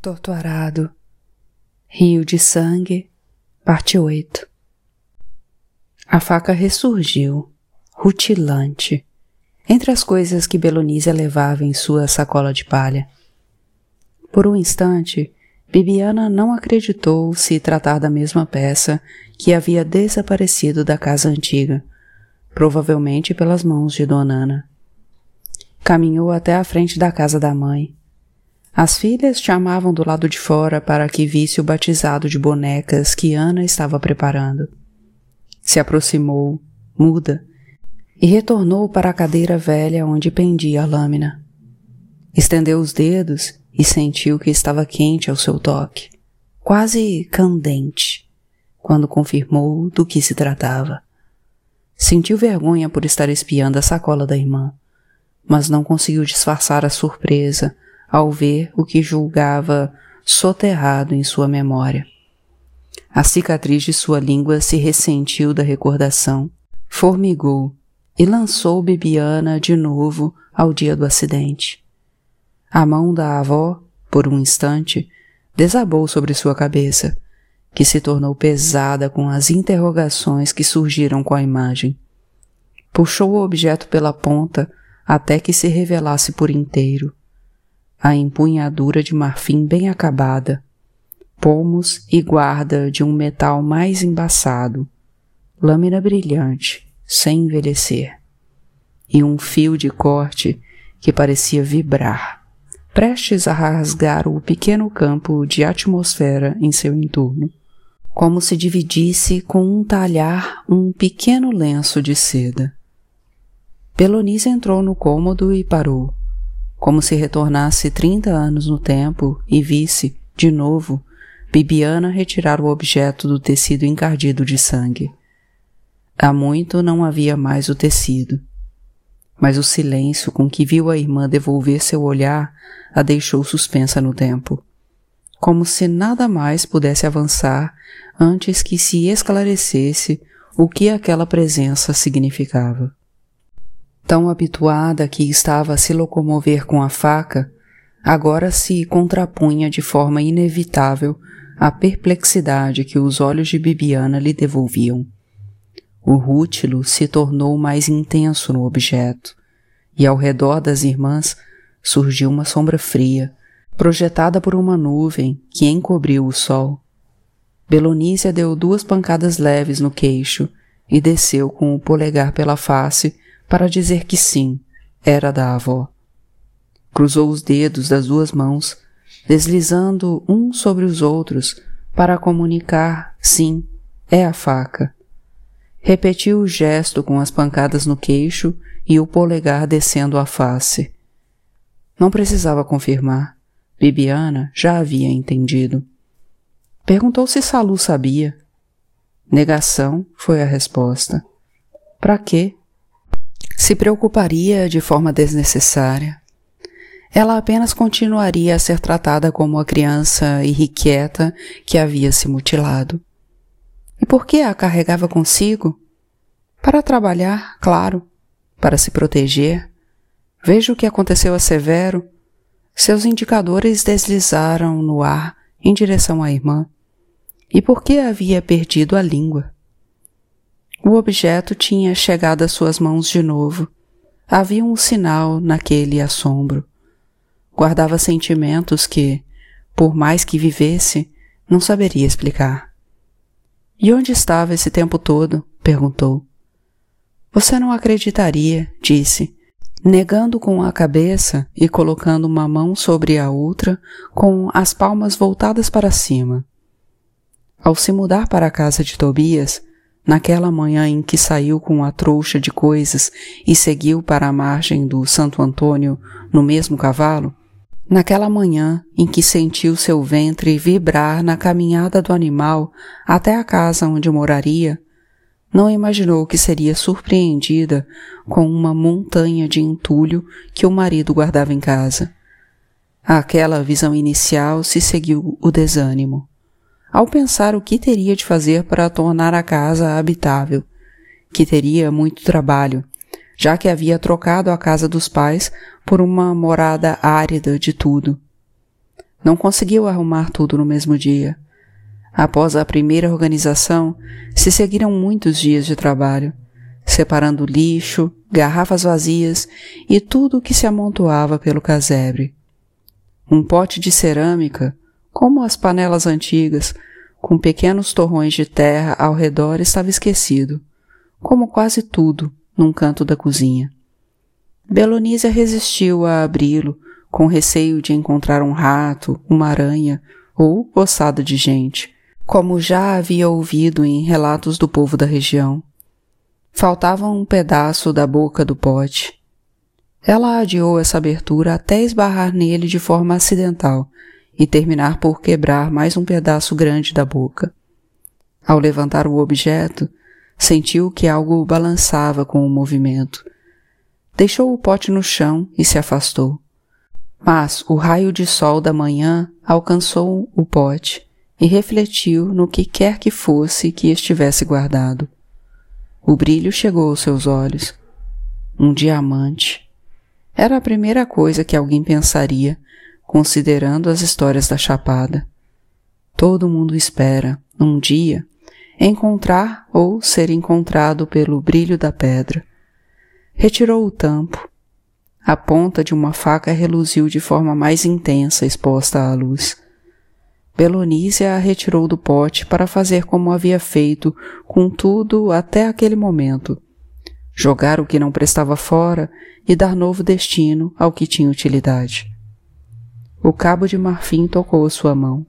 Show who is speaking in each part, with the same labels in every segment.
Speaker 1: Torturado. Rio de Sangue, parte 8. A faca ressurgiu, rutilante, entre as coisas que Belonísia levava em sua sacola de palha. Por um instante, Bibiana não acreditou se tratar da mesma peça que havia desaparecido da casa antiga, provavelmente pelas mãos de Dona Ana. Caminhou até a frente da casa da mãe as filhas chamavam do lado de fora para que visse o batizado de bonecas que Ana estava preparando. Se aproximou, muda, e retornou para a cadeira velha onde pendia a lâmina. Estendeu os dedos e sentiu que estava quente ao seu toque, quase candente, quando confirmou do que se tratava. Sentiu vergonha por estar espiando a sacola da irmã, mas não conseguiu disfarçar a surpresa ao ver o que julgava soterrado em sua memória. A cicatriz de sua língua se ressentiu da recordação, formigou e lançou Bibiana de novo ao dia do acidente. A mão da avó, por um instante, desabou sobre sua cabeça, que se tornou pesada com as interrogações que surgiram com a imagem. Puxou o objeto pela ponta até que se revelasse por inteiro a empunhadura de marfim bem acabada, pomos e guarda de um metal mais embaçado, lâmina brilhante, sem envelhecer, e um fio de corte que parecia vibrar, prestes a rasgar o pequeno campo de atmosfera em seu entorno, como se dividisse com um talhar um pequeno lenço de seda. Pelonícia entrou no cômodo e parou como se retornasse trinta anos no tempo e visse, de novo, Bibiana retirar o objeto do tecido encardido de sangue. Há muito não havia mais o tecido, mas o silêncio com que viu a irmã devolver seu olhar a deixou suspensa no tempo, como se nada mais pudesse avançar antes que se esclarecesse o que aquela presença significava. Tão habituada que estava a se locomover com a faca, agora se contrapunha de forma inevitável à perplexidade que os olhos de Bibiana lhe devolviam. O rútilo se tornou mais intenso no objeto, e ao redor das irmãs surgiu uma sombra fria, projetada por uma nuvem que encobriu o sol. Belonícia deu duas pancadas leves no queixo e desceu com o polegar pela face para dizer que sim, era da avó. Cruzou os dedos das duas mãos, deslizando um sobre os outros para comunicar sim, é a faca. Repetiu o gesto com as pancadas no queixo e o polegar descendo a face. Não precisava confirmar. Bibiana já havia entendido. Perguntou se Salu sabia. Negação foi a resposta. Para quê? Se preocuparia de forma desnecessária. Ela apenas continuaria a ser tratada como a criança irrequieta que havia se mutilado. E por que a carregava consigo? Para trabalhar, claro, para se proteger. Veja o que aconteceu a Severo. Seus indicadores deslizaram no ar em direção à irmã. E por que havia perdido a língua? O objeto tinha chegado às suas mãos de novo. Havia um sinal naquele assombro. Guardava sentimentos que, por mais que vivesse, não saberia explicar. E onde estava esse tempo todo? perguntou. Você não acreditaria, disse, negando com a cabeça e colocando uma mão sobre a outra, com as palmas voltadas para cima. Ao se mudar para a casa de Tobias, naquela manhã em que saiu com a trouxa de coisas e seguiu para a margem do Santo Antônio no mesmo cavalo, naquela manhã em que sentiu seu ventre vibrar na caminhada do animal até a casa onde moraria, não imaginou que seria surpreendida com uma montanha de entulho que o marido guardava em casa. Àquela visão inicial se seguiu o desânimo ao pensar o que teria de fazer para tornar a casa habitável, que teria muito trabalho, já que havia trocado a casa dos pais por uma morada árida de tudo. não conseguiu arrumar tudo no mesmo dia. Após a primeira organização, se seguiram muitos dias de trabalho, separando lixo, garrafas vazias e tudo o que se amontoava pelo casebre. Um pote de cerâmica, como as panelas antigas, com pequenos torrões de terra ao redor, estava esquecido, como quase tudo, num canto da cozinha. Belonísia resistiu a abri-lo, com receio de encontrar um rato, uma aranha ou ossada de gente, como já havia ouvido em relatos do povo da região. Faltava um pedaço da boca do pote. Ela adiou essa abertura até esbarrar nele de forma acidental e terminar por quebrar mais um pedaço grande da boca. Ao levantar o objeto, sentiu que algo balançava com o movimento. Deixou o pote no chão e se afastou. Mas o raio de sol da manhã alcançou o pote e refletiu no que quer que fosse que estivesse guardado. O brilho chegou aos seus olhos. Um diamante. Era a primeira coisa que alguém pensaria, considerando as histórias da Chapada. Todo mundo espera, um dia, encontrar ou ser encontrado pelo brilho da pedra. Retirou o tampo. A ponta de uma faca reluziu de forma mais intensa exposta à luz. Belonísia a retirou do pote para fazer como havia feito com tudo até aquele momento. Jogar o que não prestava fora e dar novo destino ao que tinha utilidade. O cabo de marfim tocou sua mão.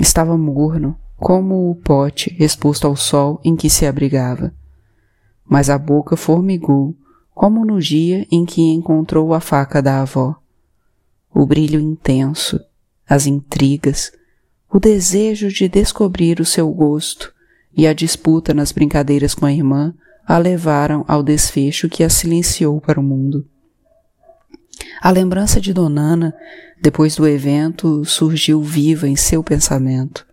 Speaker 1: Estava morno, como o pote exposto ao sol em que se abrigava. Mas a boca formigou, como no dia em que encontrou a faca da avó. O brilho intenso, as intrigas, o desejo de descobrir o seu gosto e a disputa nas brincadeiras com a irmã a levaram ao desfecho que a silenciou para o mundo. A lembrança de Donana, depois do evento, surgiu viva em seu pensamento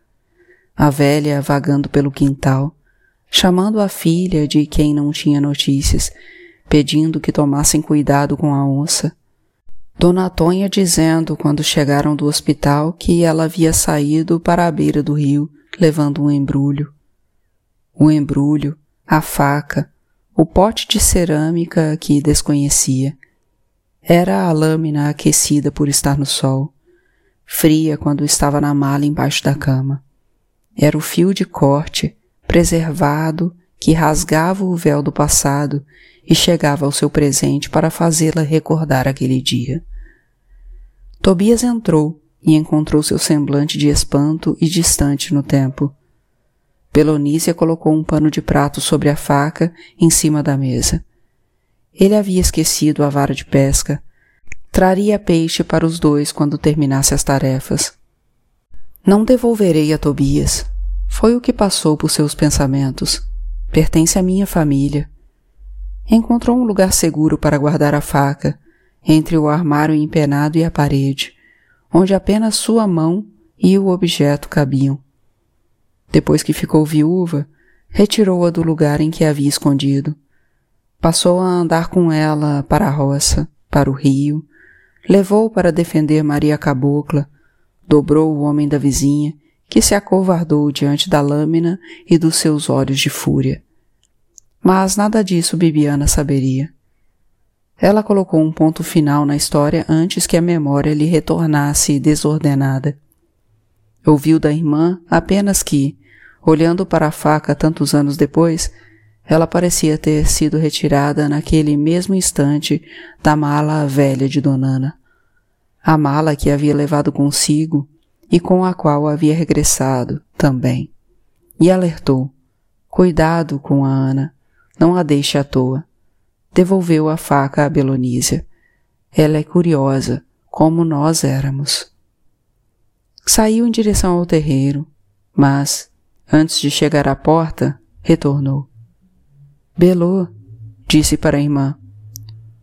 Speaker 1: a velha vagando pelo quintal, chamando a filha de quem não tinha notícias, pedindo que tomassem cuidado com a onça. Dona Tonha dizendo, quando chegaram do hospital, que ela havia saído para a beira do rio, levando um embrulho. O embrulho, a faca, o pote de cerâmica que desconhecia. Era a lâmina aquecida por estar no sol, fria quando estava na mala embaixo da cama. Era o fio de corte, preservado, que rasgava o véu do passado e chegava ao seu presente para fazê-la recordar aquele dia. Tobias entrou e encontrou seu semblante de espanto e distante no tempo. Pelonícia colocou um pano de prato sobre a faca em cima da mesa. Ele havia esquecido a vara de pesca. Traria peixe para os dois quando terminasse as tarefas. Não devolverei a Tobias. Foi o que passou por seus pensamentos. Pertence à minha família. Encontrou um lugar seguro para guardar a faca, entre o armário empenado e a parede, onde apenas sua mão e o objeto cabiam. Depois que ficou viúva, retirou-a do lugar em que a havia escondido. Passou a andar com ela para a roça, para o rio, levou para defender Maria Cabocla, dobrou o homem da vizinha, que se acovardou diante da lâmina e dos seus olhos de fúria. Mas nada disso Bibiana saberia. Ela colocou um ponto final na história antes que a memória lhe retornasse desordenada. Ouviu da irmã apenas que, olhando para a faca tantos anos depois, ela parecia ter sido retirada naquele mesmo instante da mala velha de Donana a mala que havia levado consigo e com a qual havia regressado também. E alertou: Cuidado com a Ana, não a deixe à toa. Devolveu a faca a Belonísia. Ela é curiosa, como nós éramos. Saiu em direção ao terreiro, mas, antes de chegar à porta, retornou. Belô, disse para a irmã,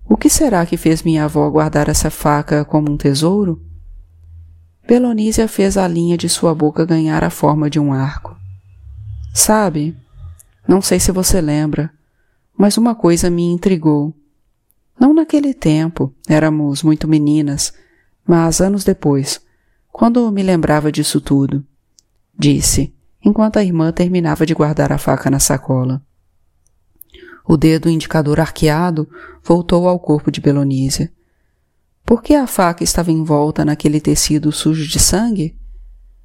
Speaker 1: o que será que fez minha avó guardar essa faca como um tesouro? Belonísia fez a linha de sua boca ganhar a forma de um arco. Sabe, não sei se você lembra, mas uma coisa me intrigou. Não naquele tempo, éramos muito meninas, mas anos depois, quando me lembrava disso tudo, disse, enquanto a irmã terminava de guardar a faca na sacola. O dedo indicador arqueado voltou ao corpo de Belonísia. Por que a faca estava envolta naquele tecido sujo de sangue?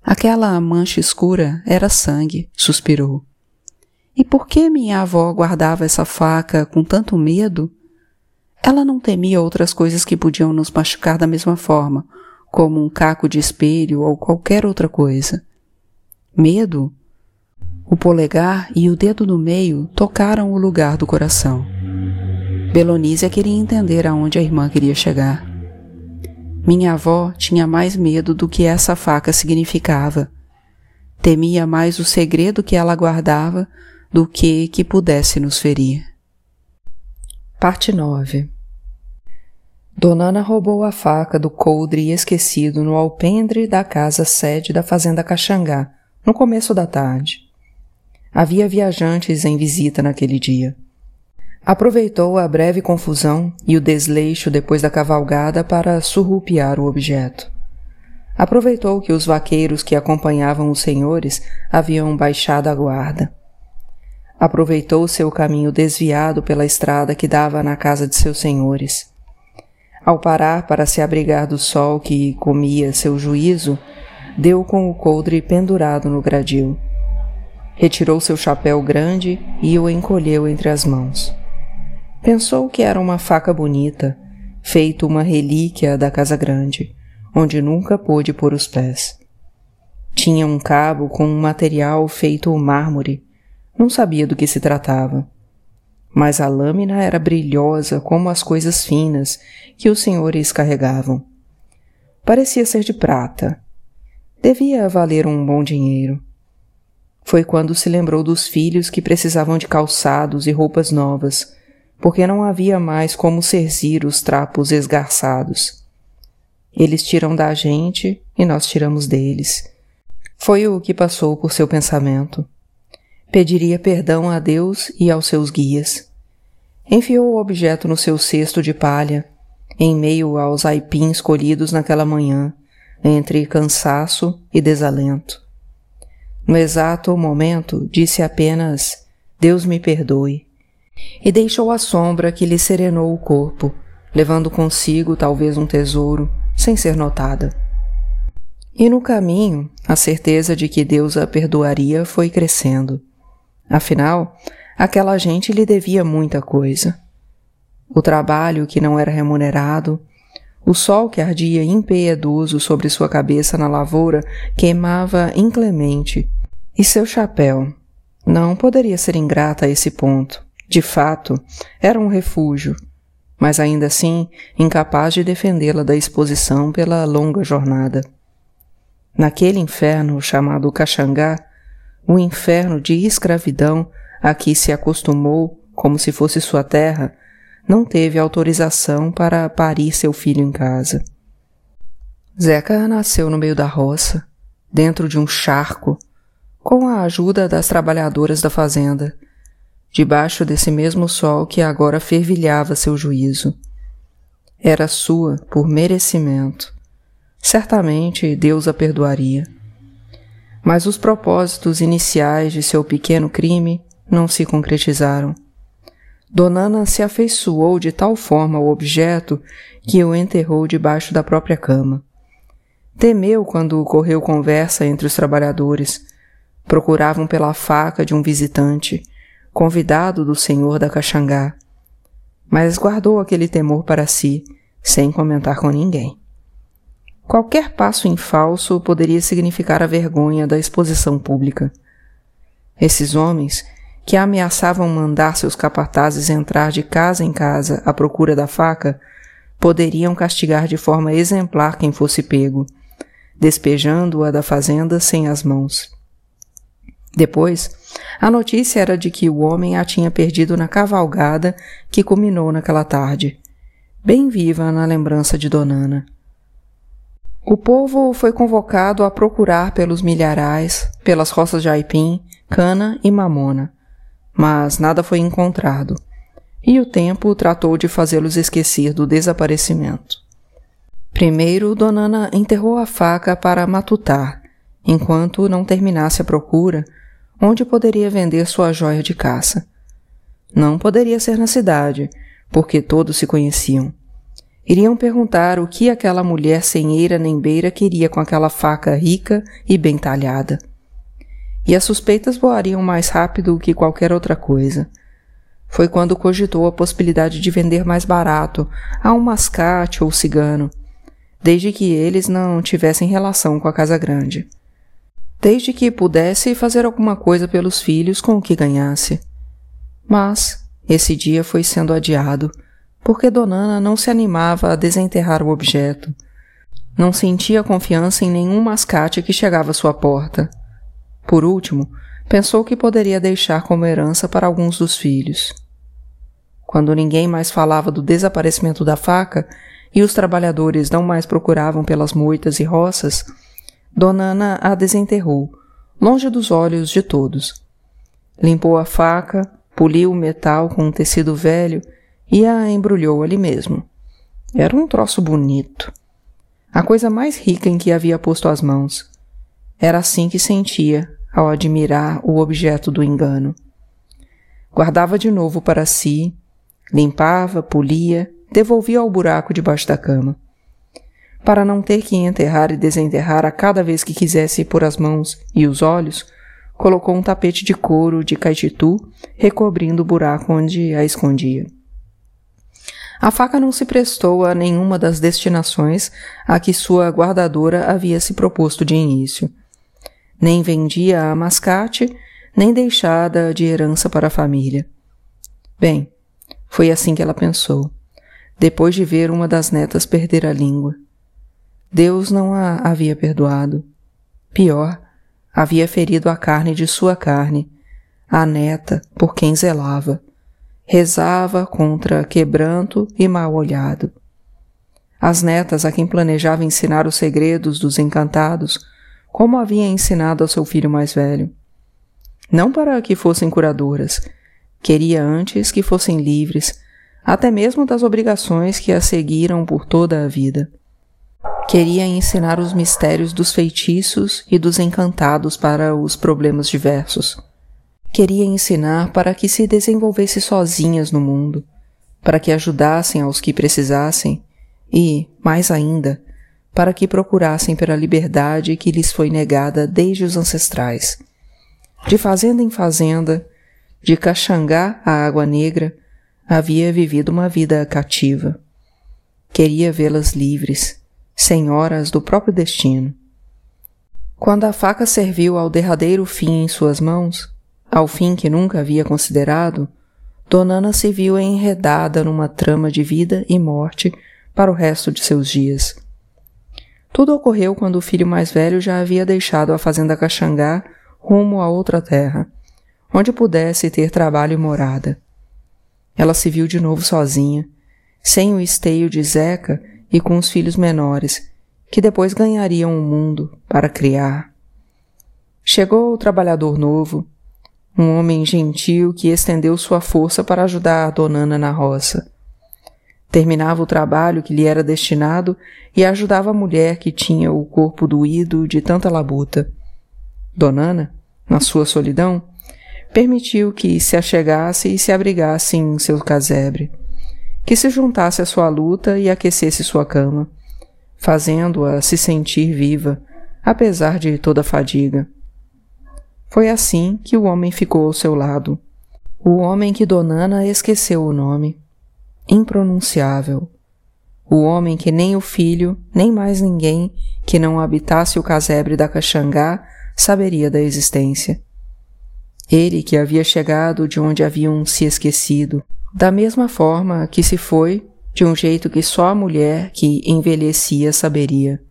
Speaker 1: Aquela mancha escura era sangue, suspirou. E por que minha avó guardava essa faca com tanto medo? Ela não temia outras coisas que podiam nos machucar da mesma forma, como um caco de espelho ou qualquer outra coisa. Medo? O polegar e o dedo no meio tocaram o lugar do coração. Belonísia queria entender aonde a irmã queria chegar. Minha avó tinha mais medo do que essa faca significava. Temia mais o segredo que ela guardava do que que pudesse nos ferir. Parte 9 Donana roubou a faca do coldre esquecido no alpendre da casa sede da fazenda Caxangá, no começo da tarde. Havia viajantes em visita naquele dia. Aproveitou a breve confusão e o desleixo depois da cavalgada para surrupiar o objeto. Aproveitou que os vaqueiros que acompanhavam os senhores haviam baixado a guarda. Aproveitou seu caminho desviado pela estrada que dava na casa de seus senhores ao parar para se abrigar do sol que comia seu juízo, deu com o coldre pendurado no gradil. Retirou seu chapéu grande e o encolheu entre as mãos. Pensou que era uma faca bonita, feito uma relíquia da casa grande, onde nunca pôde pôr os pés. Tinha um cabo com um material feito mármore. Não sabia do que se tratava mas a lâmina era brilhosa como as coisas finas que os senhores carregavam. Parecia ser de prata. Devia valer um bom dinheiro. Foi quando se lembrou dos filhos que precisavam de calçados e roupas novas, porque não havia mais como serzir os trapos esgarçados. Eles tiram da gente e nós tiramos deles. Foi o que passou por seu pensamento pediria perdão a Deus e aos seus guias. Enfiou o objeto no seu cesto de palha, em meio aos aipins colhidos naquela manhã, entre cansaço e desalento. No exato momento, disse apenas: Deus me perdoe, e deixou a sombra que lhe serenou o corpo, levando consigo talvez um tesouro, sem ser notada. E no caminho, a certeza de que Deus a perdoaria foi crescendo. Afinal, aquela gente lhe devia muita coisa. O trabalho que não era remunerado, o sol que ardia impiedoso sobre sua cabeça na lavoura queimava inclemente, e seu chapéu. Não poderia ser ingrata a esse ponto. De fato, era um refúgio, mas ainda assim incapaz de defendê-la da exposição pela longa jornada. Naquele inferno chamado Caxangá, o inferno de escravidão a que se acostumou como se fosse sua terra, não teve autorização para parir seu filho em casa. Zeca nasceu no meio da roça, dentro de um charco, com a ajuda das trabalhadoras da fazenda, debaixo desse mesmo sol que agora fervilhava seu juízo. Era sua por merecimento. Certamente Deus a perdoaria mas os propósitos iniciais de seu pequeno crime não se concretizaram. Donana se afeiçoou de tal forma ao objeto que o enterrou debaixo da própria cama. Temeu quando ocorreu conversa entre os trabalhadores. Procuravam pela faca de um visitante, convidado do senhor da Caxangá. Mas guardou aquele temor para si, sem comentar com ninguém. Qualquer passo em falso poderia significar a vergonha da exposição pública. Esses homens, que ameaçavam mandar seus capatazes entrar de casa em casa à procura da faca, poderiam castigar de forma exemplar quem fosse pego, despejando-a da fazenda sem as mãos. Depois, a notícia era de que o homem a tinha perdido na cavalgada que culminou naquela tarde, bem viva na lembrança de Donana. O povo foi convocado a procurar pelos milharais, pelas roças de aipim, cana e mamona, mas nada foi encontrado, e o tempo tratou de fazê-los esquecer do desaparecimento. Primeiro, Donana enterrou a faca para matutar, enquanto não terminasse a procura, onde poderia vender sua joia de caça. Não poderia ser na cidade, porque todos se conheciam. Iriam perguntar o que aquela mulher sem eira nem beira queria com aquela faca rica e bem talhada. E as suspeitas voariam mais rápido que qualquer outra coisa. Foi quando cogitou a possibilidade de vender mais barato a um mascate ou cigano, desde que eles não tivessem relação com a casa grande. Desde que pudesse fazer alguma coisa pelos filhos com o que ganhasse. Mas esse dia foi sendo adiado, porque Donana não se animava a desenterrar o objeto. Não sentia confiança em nenhum mascate que chegava à sua porta. Por último, pensou que poderia deixar como herança para alguns dos filhos. Quando ninguém mais falava do desaparecimento da faca, e os trabalhadores não mais procuravam pelas moitas e roças, Dona Ana a desenterrou, longe dos olhos de todos. Limpou a faca, poliu o metal com um tecido velho e a embrulhou ali mesmo. Era um troço bonito. A coisa mais rica em que havia posto as mãos. Era assim que sentia ao admirar o objeto do engano. Guardava de novo para si, limpava, polia devolvia ao buraco debaixo da cama. Para não ter que enterrar e desenterrar a cada vez que quisesse pôr as mãos e os olhos, colocou um tapete de couro de caititu recobrindo o buraco onde a escondia. A faca não se prestou a nenhuma das destinações a que sua guardadora havia se proposto de início. Nem vendia a mascate, nem deixada de herança para a família. Bem, foi assim que ela pensou depois de ver uma das netas perder a língua. Deus não a havia perdoado. Pior, havia ferido a carne de sua carne, a neta por quem zelava. Rezava contra quebranto e mal olhado. As netas a quem planejava ensinar os segredos dos encantados, como havia ensinado ao seu filho mais velho. Não para que fossem curadoras, queria antes que fossem livres até mesmo das obrigações que a seguiram por toda a vida. Queria ensinar os mistérios dos feitiços e dos encantados para os problemas diversos. Queria ensinar para que se desenvolvesse sozinhas no mundo, para que ajudassem aos que precisassem e, mais ainda, para que procurassem pela liberdade que lhes foi negada desde os ancestrais. De fazenda em fazenda, de Caxangá à Água Negra, havia vivido uma vida cativa. Queria vê-las livres, senhoras do próprio destino. Quando a faca serviu ao derradeiro fim em suas mãos, ao fim que nunca havia considerado, Donana se viu enredada numa trama de vida e morte para o resto de seus dias. Tudo ocorreu quando o filho mais velho já havia deixado a fazenda Caxangá rumo a outra terra, onde pudesse ter trabalho e morada. Ela se viu de novo sozinha, sem o esteio de Zeca e com os filhos menores, que depois ganhariam o mundo para criar. Chegou o trabalhador novo, um homem gentil que estendeu sua força para ajudar a Donana na roça. Terminava o trabalho que lhe era destinado e ajudava a mulher que tinha o corpo doído de tanta labuta. Donana, na sua solidão, permitiu que se achegasse e se abrigasse em seu casebre, que se juntasse à sua luta e aquecesse sua cama, fazendo-a se sentir viva, apesar de toda a fadiga. Foi assim que o homem ficou ao seu lado, o homem que Donana esqueceu o nome, impronunciável, o homem que nem o filho, nem mais ninguém que não habitasse o casebre da Caxangá saberia da existência. Ele que havia chegado de onde haviam se esquecido, da mesma forma que se foi, de um jeito que só a mulher que envelhecia saberia.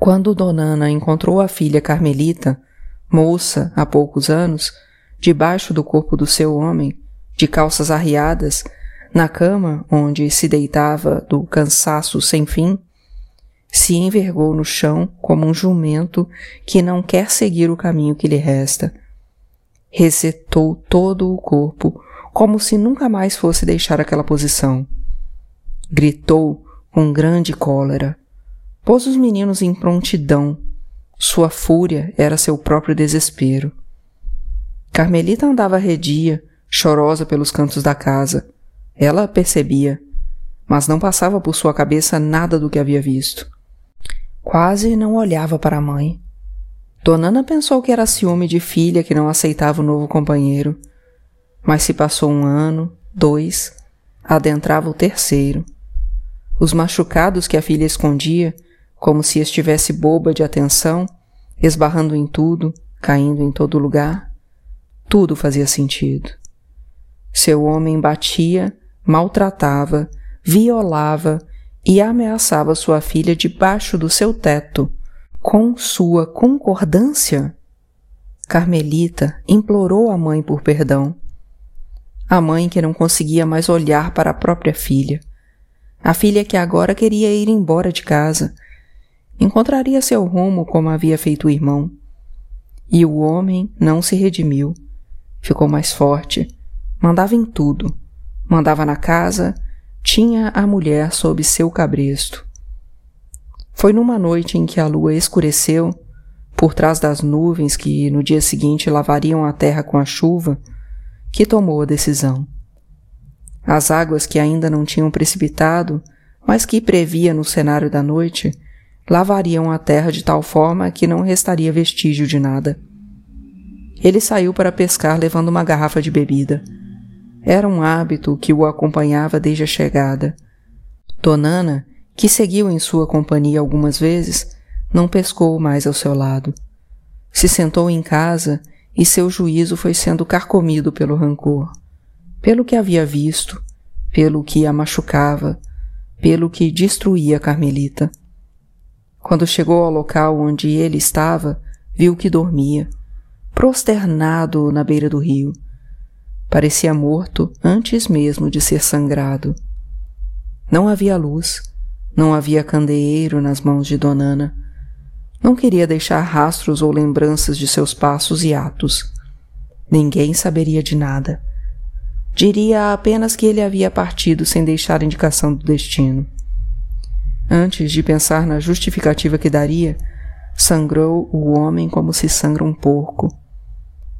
Speaker 1: Quando Donana encontrou a filha Carmelita, moça há poucos anos, debaixo do corpo do seu homem, de calças arriadas, na cama onde se deitava do cansaço sem fim, se envergou no chão como um jumento que não quer seguir o caminho que lhe resta resetou todo o corpo, como se nunca mais fosse deixar aquela posição. Gritou
Speaker 2: com grande cólera. Pôs os meninos em prontidão. Sua fúria era seu próprio desespero. Carmelita andava redia, chorosa pelos cantos da casa. Ela percebia, mas não passava por sua cabeça nada do que havia visto. Quase não olhava para a mãe. Donana pensou que era ciúme de filha que não aceitava o novo companheiro. Mas se passou um ano, dois, adentrava o terceiro. Os machucados que a filha escondia, como se estivesse boba de atenção, esbarrando em tudo, caindo em todo lugar, tudo fazia sentido. Seu homem batia, maltratava, violava e ameaçava sua filha debaixo do seu teto, com sua concordância. Carmelita implorou à mãe por perdão. A mãe que não conseguia mais olhar para a própria filha. A filha que agora queria ir embora de casa. Encontraria seu rumo como havia feito o irmão. E o homem não se redimiu. Ficou mais forte. Mandava em tudo. Mandava na casa, tinha a mulher sob seu cabresto. Foi numa noite em que a lua escureceu, por trás das nuvens que no dia seguinte lavariam a terra com a chuva, que tomou a decisão. As águas que ainda não tinham precipitado, mas que previa no cenário da noite, lavariam a terra de tal forma que não restaria vestígio de nada. Ele saiu para pescar levando uma garrafa de bebida. Era um hábito que o acompanhava desde a chegada. Donana, que seguiu em sua companhia algumas vezes, não pescou mais ao seu lado. Se sentou em casa e seu juízo foi sendo carcomido pelo rancor, pelo que havia visto, pelo que a machucava, pelo que destruía Carmelita. Quando chegou ao local onde ele estava, viu que dormia, prosternado na beira do rio. Parecia morto antes mesmo de ser sangrado. Não havia luz, não havia candeeiro nas mãos de Donana. Não queria deixar rastros ou lembranças de seus passos e atos. Ninguém saberia de nada. Diria apenas que ele havia partido sem deixar indicação do destino. Antes de pensar na justificativa que daria, sangrou o homem como se sangra um porco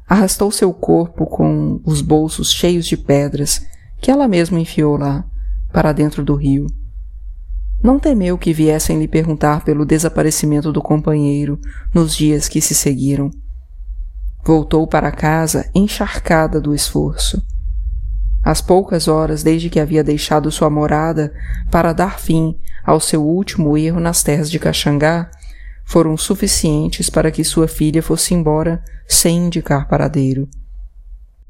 Speaker 2: arrastou seu corpo com os bolsos cheios de pedras que ela mesma enfiou lá, para dentro do rio. Não temeu que viessem lhe perguntar pelo desaparecimento do companheiro nos dias que se seguiram. Voltou para casa encharcada do esforço. As poucas horas desde que havia deixado sua morada para dar fim ao seu último erro nas terras de Caxangá foram suficientes para que sua filha fosse embora sem indicar paradeiro.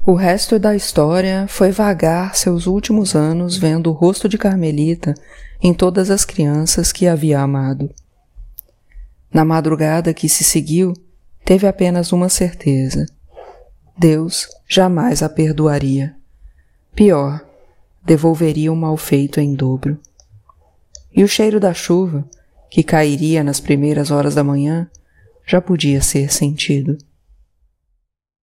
Speaker 2: O resto da história foi vagar seus últimos anos vendo o rosto de Carmelita em todas as crianças que havia amado. Na madrugada que se seguiu, teve apenas uma certeza: Deus jamais a perdoaria. Pior, devolveria o mal feito em dobro. E o cheiro da chuva, que cairia nas primeiras horas da manhã, já podia ser sentido.